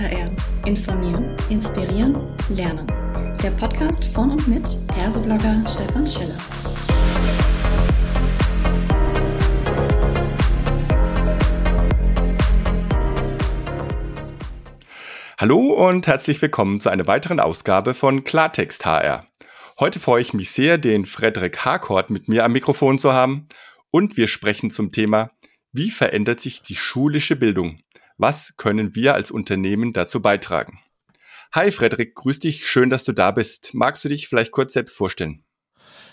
HR. Informieren, inspirieren, lernen. Der Podcast von und mit Erseblogger Stefan Schiller. Hallo und herzlich willkommen zu einer weiteren Ausgabe von Klartext HR. Heute freue ich mich sehr, den Frederik Harcourt mit mir am Mikrofon zu haben und wir sprechen zum Thema, wie verändert sich die schulische Bildung? Was können wir als Unternehmen dazu beitragen? Hi Frederik, grüß dich, schön, dass du da bist. Magst du dich vielleicht kurz selbst vorstellen?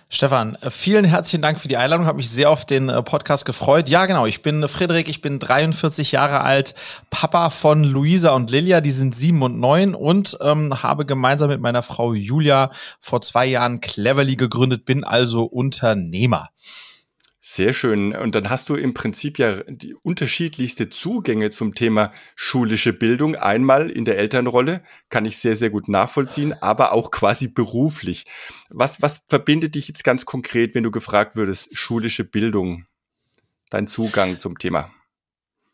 Stefan, äh, vielen herzlichen Dank für die Einladung. Habe mich sehr auf den äh, Podcast gefreut. Ja, genau. Ich bin Frederik, ich bin 43 Jahre alt, Papa von Luisa und Lilia, die sind sieben und neun und ähm, habe gemeinsam mit meiner Frau Julia vor zwei Jahren Cleverly gegründet, bin also Unternehmer. Sehr schön. Und dann hast du im Prinzip ja die unterschiedlichste Zugänge zum Thema schulische Bildung. Einmal in der Elternrolle, kann ich sehr, sehr gut nachvollziehen, aber auch quasi beruflich. Was, was verbindet dich jetzt ganz konkret, wenn du gefragt würdest, schulische Bildung, dein Zugang zum Thema?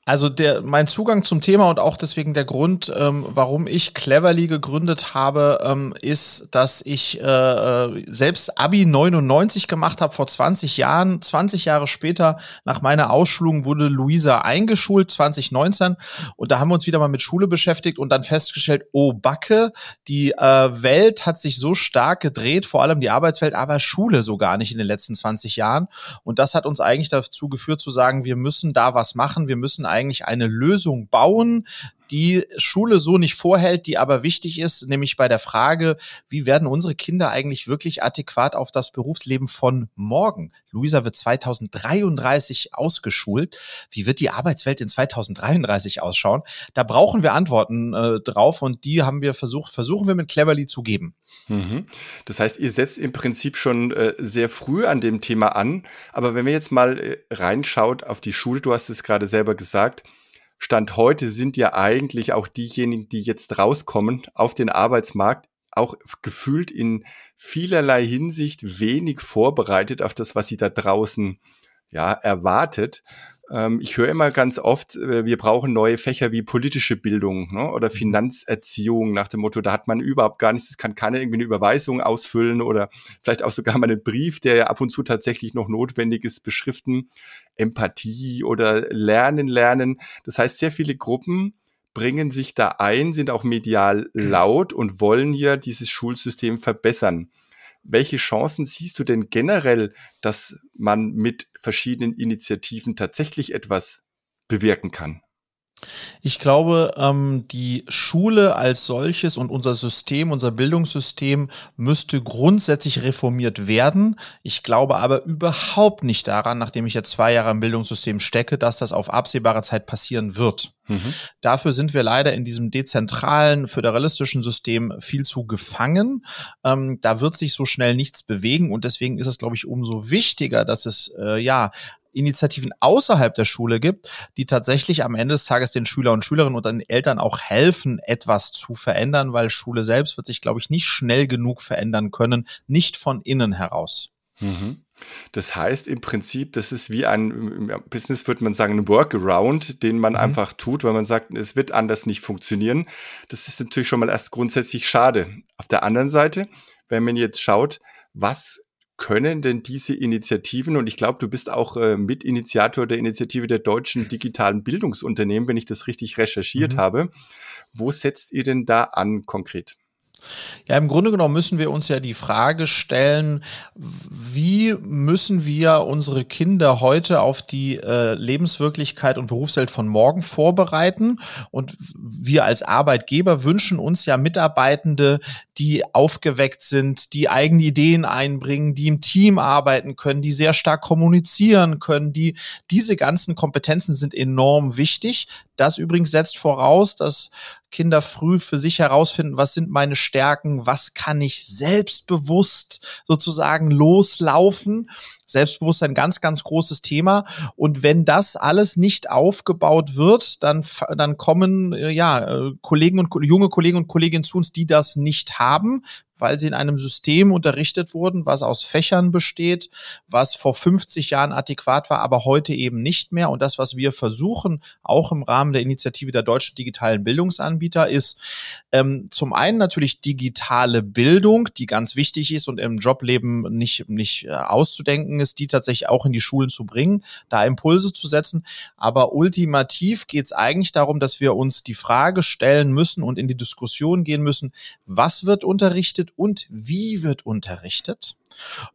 Also der, mein Zugang zum Thema und auch deswegen der Grund, ähm, warum ich Cleverly gegründet habe, ähm, ist, dass ich äh, äh selbst Abi 99 gemacht habe vor 20 Jahren. 20 Jahre später nach meiner Ausschulung wurde Luisa eingeschult, 2019. Und da haben wir uns wieder mal mit Schule beschäftigt und dann festgestellt, oh Backe, die äh, Welt hat sich so stark gedreht, vor allem die Arbeitswelt, aber Schule so gar nicht in den letzten 20 Jahren. Und das hat uns eigentlich dazu geführt zu sagen, wir müssen da was machen, wir müssen eigentlich eine Lösung bauen, die Schule so nicht vorhält, die aber wichtig ist, nämlich bei der Frage, wie werden unsere Kinder eigentlich wirklich adäquat auf das Berufsleben von morgen? Luisa wird 2033 ausgeschult. Wie wird die Arbeitswelt in 2033 ausschauen? Da brauchen wir Antworten äh, drauf und die haben wir versucht, versuchen wir mit Cleverly zu geben. Mhm. Das heißt, ihr setzt im Prinzip schon äh, sehr früh an dem Thema an. Aber wenn wir jetzt mal äh, reinschaut auf die Schule, du hast es gerade selber gesagt, Stand heute sind ja eigentlich auch diejenigen, die jetzt rauskommen auf den Arbeitsmarkt, auch gefühlt in vielerlei Hinsicht wenig vorbereitet auf das, was sie da draußen ja erwartet. Ähm, ich höre immer ganz oft, äh, wir brauchen neue Fächer wie politische Bildung ne, oder mhm. Finanzerziehung nach dem Motto, da hat man überhaupt gar nichts, es kann keiner irgendwie eine Überweisung ausfüllen oder vielleicht auch sogar mal einen Brief, der ja ab und zu tatsächlich noch notwendig ist, beschriften. Empathie oder Lernen, Lernen. Das heißt, sehr viele Gruppen bringen sich da ein, sind auch medial laut und wollen hier dieses Schulsystem verbessern. Welche Chancen siehst du denn generell, dass man mit verschiedenen Initiativen tatsächlich etwas bewirken kann? Ich glaube, ähm, die Schule als solches und unser System, unser Bildungssystem müsste grundsätzlich reformiert werden. Ich glaube aber überhaupt nicht daran, nachdem ich jetzt zwei Jahre im Bildungssystem stecke, dass das auf absehbare Zeit passieren wird. Mhm. Dafür sind wir leider in diesem dezentralen, föderalistischen System viel zu gefangen. Ähm, da wird sich so schnell nichts bewegen und deswegen ist es, glaube ich, umso wichtiger, dass es äh, ja Initiativen außerhalb der Schule gibt, die tatsächlich am Ende des Tages den Schüler und Schülerinnen und den Eltern auch helfen, etwas zu verändern, weil Schule selbst wird sich, glaube ich, nicht schnell genug verändern können, nicht von innen heraus. Mhm. Das heißt im Prinzip, das ist wie ein im Business würde man sagen, ein Workaround, den man mhm. einfach tut, weil man sagt, es wird anders nicht funktionieren. Das ist natürlich schon mal erst grundsätzlich schade. Auf der anderen Seite, wenn man jetzt schaut, was können denn diese Initiativen, und ich glaube, du bist auch äh, Mitinitiator der Initiative der deutschen digitalen Bildungsunternehmen, wenn ich das richtig recherchiert mhm. habe, wo setzt ihr denn da an konkret? Ja, im Grunde genommen müssen wir uns ja die Frage stellen, wie müssen wir unsere Kinder heute auf die äh, Lebenswirklichkeit und Berufswelt von morgen vorbereiten? Und wir als Arbeitgeber wünschen uns ja Mitarbeitende, die aufgeweckt sind, die eigene Ideen einbringen, die im Team arbeiten können, die sehr stark kommunizieren können, die diese ganzen Kompetenzen sind enorm wichtig. Das übrigens setzt voraus, dass Kinder früh für sich herausfinden, was sind meine Stärken, was kann ich selbstbewusst sozusagen loslaufen. Selbstbewusstsein ganz, ganz großes Thema. Und wenn das alles nicht aufgebaut wird, dann, dann kommen äh, ja äh, Kollegen und junge Kollegen und Kolleginnen zu uns, die das nicht haben, weil sie in einem System unterrichtet wurden, was aus Fächern besteht, was vor 50 Jahren adäquat war, aber heute eben nicht mehr. Und das, was wir versuchen, auch im Rahmen der Initiative der deutschen digitalen Bildungsanbieter, ist ähm, zum einen natürlich digitale Bildung, die ganz wichtig ist und im Jobleben nicht, nicht äh, auszudenken ist, die tatsächlich auch in die Schulen zu bringen, da Impulse zu setzen. Aber ultimativ geht es eigentlich darum, dass wir uns die Frage stellen müssen und in die Diskussion gehen müssen, was wird unterrichtet und wie wird unterrichtet?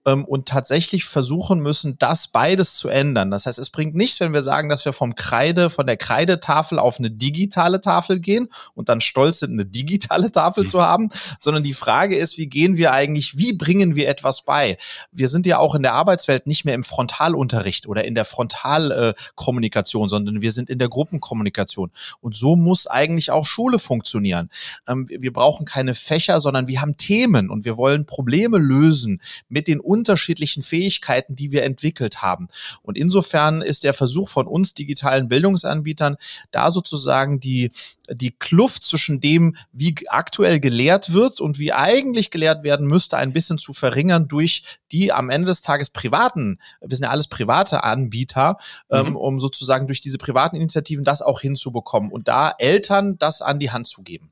Ähm, und tatsächlich versuchen müssen, das beides zu ändern. Das heißt, es bringt nichts, wenn wir sagen, dass wir vom Kreide, von der Kreidetafel auf eine digitale Tafel gehen und dann stolz sind, eine digitale Tafel mhm. zu haben, sondern die Frage ist, wie gehen wir eigentlich, wie bringen wir etwas bei? Wir sind ja auch in der Arbeitswelt nicht mehr im Frontalunterricht oder in der Frontalkommunikation, sondern wir sind in der Gruppenkommunikation. Und so muss eigentlich auch Schule funktionieren. Ähm, wir brauchen keine Fächer, sondern wir haben Themen und wir wollen Probleme lösen mit den unterschiedlichen Fähigkeiten, die wir entwickelt haben. Und insofern ist der Versuch von uns digitalen Bildungsanbietern, da sozusagen die, die Kluft zwischen dem, wie aktuell gelehrt wird und wie eigentlich gelehrt werden müsste, ein bisschen zu verringern durch die am Ende des Tages privaten, wir sind ja alles private Anbieter, ähm, mhm. ähm, um sozusagen durch diese privaten Initiativen das auch hinzubekommen und da Eltern das an die Hand zu geben.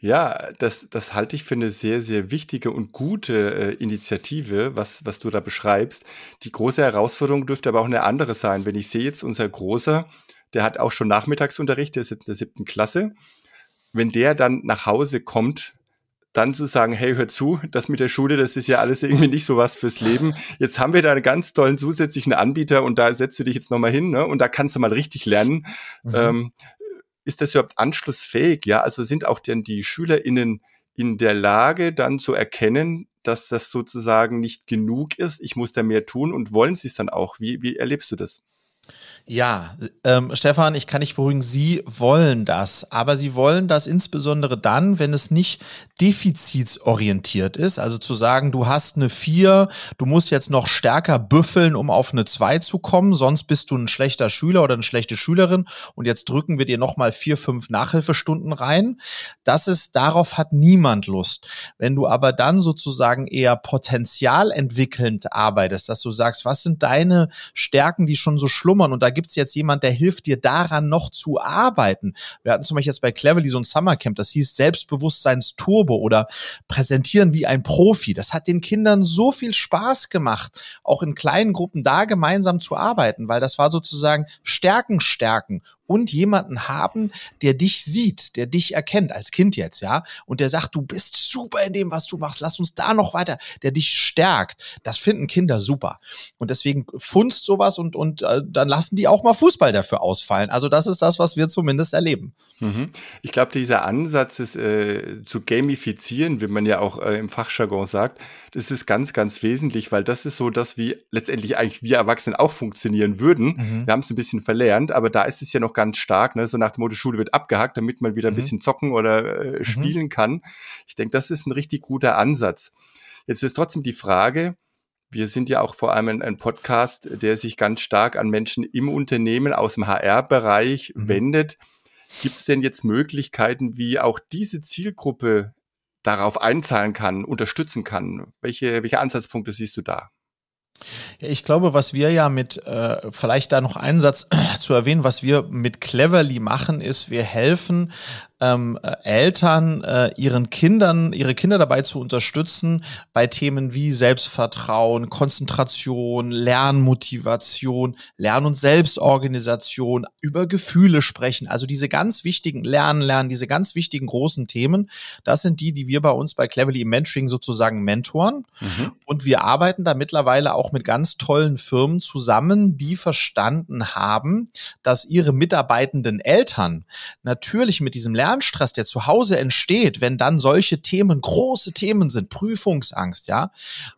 Ja, das, das halte ich für eine sehr, sehr wichtige und gute äh, Initiative, was, was du da beschreibst. Die große Herausforderung dürfte aber auch eine andere sein. Wenn ich sehe jetzt unser Großer, der hat auch schon Nachmittagsunterricht, der ist in der siebten Klasse. Wenn der dann nach Hause kommt, dann zu sagen, hey, hör zu, das mit der Schule, das ist ja alles irgendwie nicht so was fürs Leben. Jetzt haben wir da einen ganz tollen zusätzlichen Anbieter und da setzt du dich jetzt nochmal hin ne? und da kannst du mal richtig lernen. Mhm. Ähm, ist das überhaupt anschlussfähig? Ja, also sind auch denn die SchülerInnen in der Lage, dann zu erkennen, dass das sozusagen nicht genug ist, ich muss da mehr tun und wollen sie es dann auch? Wie, wie erlebst du das? Ja, ähm, Stefan, ich kann dich beruhigen, Sie wollen das, aber Sie wollen das insbesondere dann, wenn es nicht defizitsorientiert ist. Also zu sagen, du hast eine 4, du musst jetzt noch stärker büffeln, um auf eine 2 zu kommen, sonst bist du ein schlechter Schüler oder eine schlechte Schülerin und jetzt drücken wir dir nochmal vier, fünf Nachhilfestunden rein. Das ist, darauf hat niemand Lust. Wenn du aber dann sozusagen eher potenzialentwickelnd arbeitest, dass du sagst, was sind deine Stärken, die schon so schlummern und da gibt es jetzt jemand, der hilft dir daran noch zu arbeiten. Wir hatten zum Beispiel jetzt bei Cleverly so ein Summercamp, das hieß Selbstbewusstseinsturbo oder präsentieren wie ein Profi. Das hat den Kindern so viel Spaß gemacht, auch in kleinen Gruppen da gemeinsam zu arbeiten, weil das war sozusagen Stärken stärken und jemanden haben, der dich sieht, der dich erkennt, als Kind jetzt, ja, und der sagt, du bist super in dem, was du machst, lass uns da noch weiter, der dich stärkt. Das finden Kinder super. Und deswegen funzt sowas und, und äh, dann lassen die auch mal Fußball dafür ausfallen. Also das ist das, was wir zumindest erleben. Mhm. Ich glaube, dieser Ansatz ist äh, zu gamifizieren, wie man ja auch äh, im Fachjargon sagt, das ist ganz, ganz wesentlich, weil das ist so, dass wie letztendlich eigentlich wir Erwachsenen auch funktionieren würden. Mhm. Wir haben es ein bisschen verlernt, aber da ist es ja noch ganz stark, ne? so nach dem Motto, Schule wird abgehackt, damit man wieder ein mhm. bisschen zocken oder äh, mhm. spielen mhm. kann. Ich denke, das ist ein richtig guter Ansatz. Jetzt ist trotzdem die Frage, wir sind ja auch vor allem ein, ein Podcast, der sich ganz stark an Menschen im Unternehmen aus dem HR-Bereich mhm. wendet. Gibt es denn jetzt Möglichkeiten, wie auch diese Zielgruppe darauf einzahlen kann, unterstützen kann? Welche, welche Ansatzpunkte siehst du da? Ich glaube, was wir ja mit, äh, vielleicht da noch einen Satz zu erwähnen, was wir mit Cleverly machen, ist, wir helfen ähm, äh, Eltern äh, ihren Kindern, ihre Kinder dabei zu unterstützen bei Themen wie Selbstvertrauen, Konzentration, Lernmotivation, Lern- und Selbstorganisation, über Gefühle sprechen. Also diese ganz wichtigen Lernen, Lernen, diese ganz wichtigen großen Themen, das sind die, die wir bei uns bei Cleverly im Mentoring sozusagen mentoren. Mhm. Und wir arbeiten da mittlerweile auch mit ganz tollen Firmen zusammen, die verstanden haben, dass ihre mitarbeitenden Eltern natürlich mit diesem Lernen Lernstress, der zu Hause entsteht, wenn dann solche Themen große Themen sind, Prüfungsangst, ja,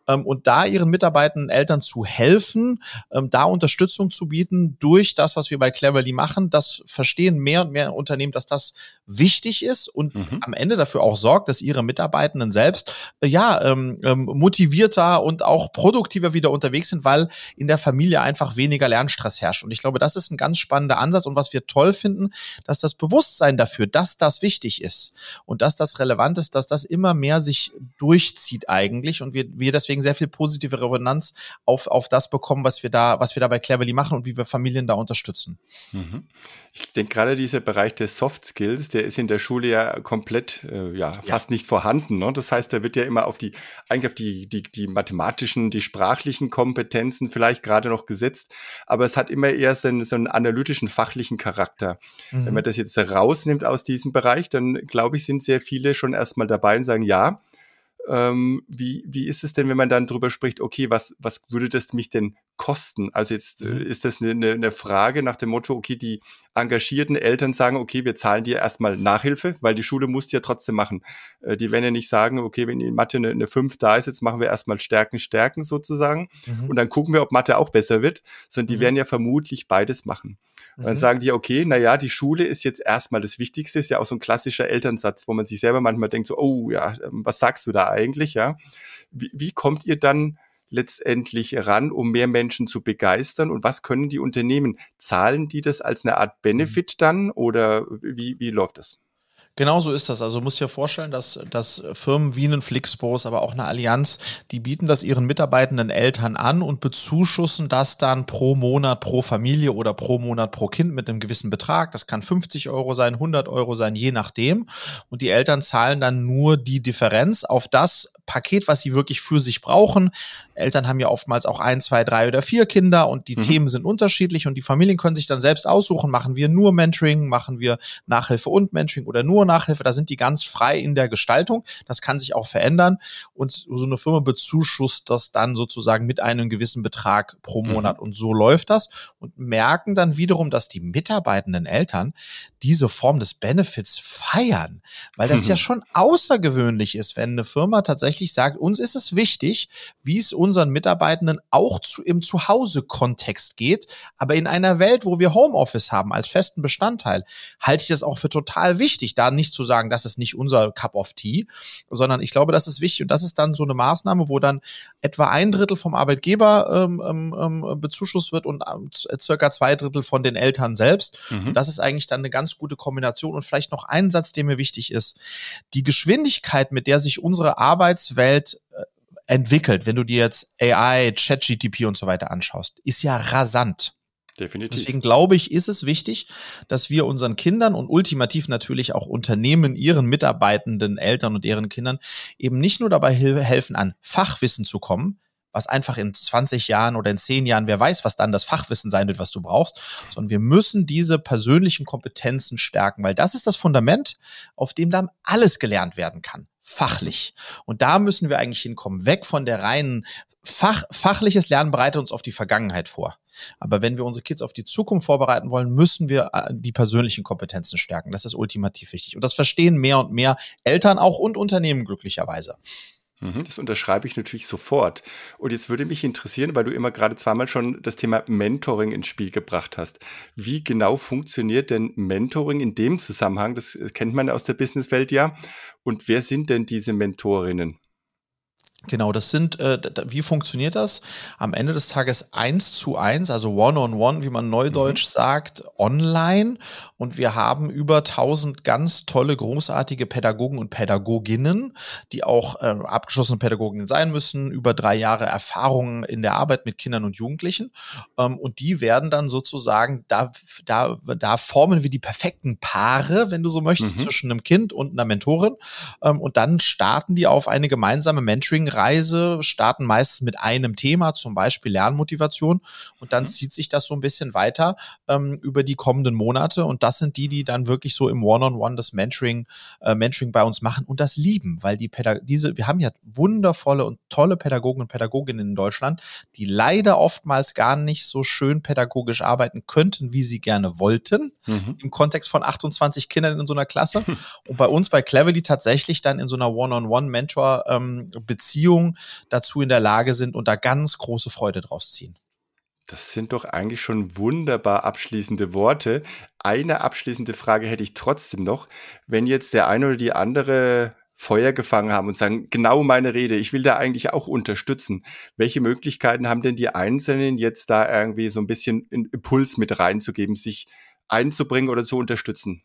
ähm, und da ihren Mitarbeitenden Eltern zu helfen, ähm, da Unterstützung zu bieten durch das, was wir bei Cleverly machen, das verstehen mehr und mehr Unternehmen, dass das wichtig ist und mhm. am Ende dafür auch sorgt, dass ihre Mitarbeitenden selbst äh, ja ähm, ähm, motivierter und auch produktiver wieder unterwegs sind, weil in der Familie einfach weniger Lernstress herrscht. Und ich glaube, das ist ein ganz spannender Ansatz und was wir toll finden, dass das Bewusstsein dafür, dass das wichtig ist und dass das relevant ist, dass das immer mehr sich durchzieht eigentlich und wir, wir deswegen sehr viel positive Resonanz auf, auf das bekommen, was wir da, was wir da bei Cleverly machen und wie wir Familien da unterstützen. Mhm. Ich denke gerade dieser Bereich der Soft Skills, der ist in der Schule ja komplett, äh, ja, fast ja. nicht vorhanden. Ne? Das heißt, da wird ja immer auf die, eigentlich auf die, die, die mathematischen, die sprachlichen Kompetenzen vielleicht gerade noch gesetzt, aber es hat immer eher so einen, so einen analytischen, fachlichen Charakter. Mhm. Wenn man das jetzt rausnimmt aus diesem Bereich, dann glaube ich, sind sehr viele schon erstmal dabei und sagen, ja, ähm, wie, wie ist es denn, wenn man dann drüber spricht, okay, was, was würde das mich denn kosten? Also jetzt äh, mhm. ist das eine, eine Frage nach dem Motto, okay, die engagierten Eltern sagen, okay, wir zahlen dir erstmal Nachhilfe, weil die Schule muss ja trotzdem machen. Äh, die werden ja nicht sagen, okay, wenn in Mathe eine, eine 5 da ist, jetzt machen wir erstmal Stärken, Stärken sozusagen mhm. und dann gucken wir, ob Mathe auch besser wird, sondern die mhm. werden ja vermutlich beides machen. Und dann mhm. sagen die, okay, na ja, die Schule ist jetzt erstmal das Wichtigste, ist ja auch so ein klassischer Elternsatz, wo man sich selber manchmal denkt, so, oh ja, ähm, was sagst du da eigentlich, ja? Wie, wie kommt ihr dann letztendlich ran, um mehr Menschen zu begeistern? Und was können die Unternehmen? Zahlen die das als eine Art Benefit mhm. dann oder wie, wie läuft das? Genau so ist das. Also du musst dir vorstellen, dass, dass Firmen wie ein Flixbus, aber auch eine Allianz, die bieten das ihren mitarbeitenden Eltern an und bezuschussen das dann pro Monat pro Familie oder pro Monat pro Kind mit einem gewissen Betrag. Das kann 50 Euro sein, 100 Euro sein, je nachdem. Und die Eltern zahlen dann nur die Differenz auf das Paket, was sie wirklich für sich brauchen. Eltern haben ja oftmals auch ein, zwei, drei oder vier Kinder und die mhm. Themen sind unterschiedlich und die Familien können sich dann selbst aussuchen, machen wir nur Mentoring, machen wir Nachhilfe und Mentoring oder nur Nachhilfe. Da sind die ganz frei in der Gestaltung. Das kann sich auch verändern und so eine Firma bezuschusst das dann sozusagen mit einem gewissen Betrag pro mhm. Monat mhm. und so läuft das und merken dann wiederum, dass die mitarbeitenden Eltern diese Form des Benefits feiern, weil das mhm. ja schon außergewöhnlich ist, wenn eine Firma tatsächlich sagt, uns ist es wichtig, wie es unseren Mitarbeitenden auch zu, im Zuhause-Kontext geht, aber in einer Welt, wo wir Homeoffice haben als festen Bestandteil, halte ich das auch für total wichtig, da nicht zu sagen, das ist nicht unser Cup of Tea, sondern ich glaube, das ist wichtig und das ist dann so eine Maßnahme, wo dann etwa ein Drittel vom Arbeitgeber ähm, ähm, ähm bezuschusst wird und ähm, circa zwei Drittel von den Eltern selbst. Mhm. Und das ist eigentlich dann eine ganz gute Kombination und vielleicht noch ein Satz, der mir wichtig ist. Die Geschwindigkeit, mit der sich unsere Arbeitswelt äh, entwickelt, wenn du dir jetzt AI, ChatGTP und so weiter anschaust, ist ja rasant. Definitiv. Deswegen glaube ich, ist es wichtig, dass wir unseren Kindern und ultimativ natürlich auch Unternehmen, ihren mitarbeitenden Eltern und deren Kindern eben nicht nur dabei helfen, an Fachwissen zu kommen, was einfach in 20 Jahren oder in 10 Jahren, wer weiß, was dann das Fachwissen sein wird, was du brauchst, sondern wir müssen diese persönlichen Kompetenzen stärken, weil das ist das Fundament, auf dem dann alles gelernt werden kann fachlich. Und da müssen wir eigentlich hinkommen, weg von der reinen Fach, fachliches Lernen bereitet uns auf die Vergangenheit vor. Aber wenn wir unsere Kids auf die Zukunft vorbereiten wollen, müssen wir äh, die persönlichen Kompetenzen stärken. Das ist ultimativ wichtig. Und das verstehen mehr und mehr Eltern auch und Unternehmen glücklicherweise. Mhm, das unterschreibe ich natürlich sofort. Und jetzt würde mich interessieren, weil du immer gerade zweimal schon das Thema Mentoring ins Spiel gebracht hast. Wie genau funktioniert denn Mentoring in dem Zusammenhang? Das kennt man aus der Businesswelt ja. Und wer sind denn diese Mentorinnen? Genau, das sind, äh, wie funktioniert das? Am Ende des Tages eins zu eins, also one-on-one, on one, wie man neudeutsch mhm. sagt, online. Und wir haben über tausend ganz tolle, großartige Pädagogen und Pädagoginnen, die auch äh, abgeschlossene Pädagoginnen sein müssen, über drei Jahre Erfahrung in der Arbeit mit Kindern und Jugendlichen. Ähm, und die werden dann sozusagen, da, da, da formen wir die perfekten Paare, wenn du so möchtest, mhm. zwischen einem Kind und einer Mentorin. Ähm, und dann starten die auf eine gemeinsame Mentoring Reise starten meistens mit einem Thema, zum Beispiel Lernmotivation. Und dann mhm. zieht sich das so ein bisschen weiter ähm, über die kommenden Monate. Und das sind die, die dann wirklich so im One-on-One -on -One das Mentoring, äh, Mentoring bei uns machen und das lieben, weil die Pädag diese, wir haben ja wundervolle und tolle Pädagogen und Pädagoginnen in Deutschland, die leider oftmals gar nicht so schön pädagogisch arbeiten könnten, wie sie gerne wollten, mhm. im Kontext von 28 Kindern in so einer Klasse. und bei uns bei Cleverly tatsächlich dann in so einer One-on-One-Mentor-Beziehung ähm, Beziehung dazu in der Lage sind und da ganz große Freude draus ziehen. Das sind doch eigentlich schon wunderbar abschließende Worte. Eine abschließende Frage hätte ich trotzdem noch. Wenn jetzt der eine oder die andere Feuer gefangen haben und sagen, genau meine Rede, ich will da eigentlich auch unterstützen. Welche Möglichkeiten haben denn die Einzelnen jetzt da irgendwie so ein bisschen einen Impuls mit reinzugeben, sich einzubringen oder zu unterstützen?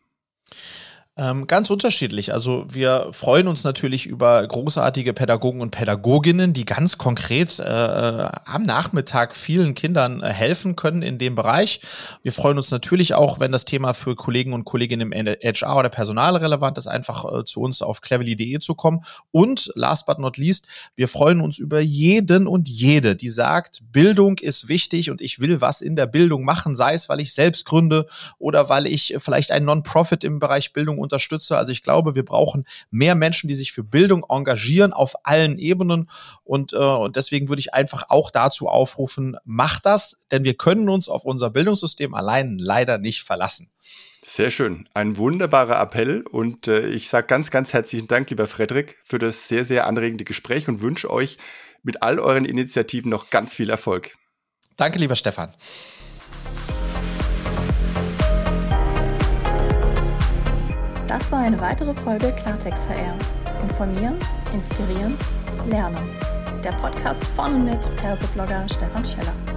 Ähm, ganz unterschiedlich. Also wir freuen uns natürlich über großartige Pädagogen und Pädagoginnen, die ganz konkret äh, äh am Nachmittag vielen Kindern äh, helfen können in dem Bereich. Wir freuen uns natürlich auch, wenn das Thema für Kollegen und Kolleginnen im HR oder Personal relevant ist, einfach äh, zu uns auf cleverly.de zu kommen. Und last but not least, wir freuen uns über jeden und jede, die sagt, Bildung ist wichtig und ich will was in der Bildung machen, sei es, weil ich selbst gründe oder weil ich vielleicht ein Non-Profit im Bereich Bildung unterstütze. Also ich glaube, wir brauchen mehr Menschen, die sich für Bildung engagieren auf allen Ebenen. Und, äh, und deswegen würde ich einfach auch dazu aufrufen, macht das, denn wir können uns auf unser Bildungssystem allein leider nicht verlassen. Sehr schön. Ein wunderbarer Appell und äh, ich sage ganz, ganz herzlichen Dank, lieber Frederik, für das sehr, sehr anregende Gespräch und wünsche euch mit all euren Initiativen noch ganz viel Erfolg. Danke, lieber Stefan. Das war eine weitere Folge Klartext HR. Informieren, inspirieren, lernen. Der Podcast von und mit Persoblogger Stefan Scheller.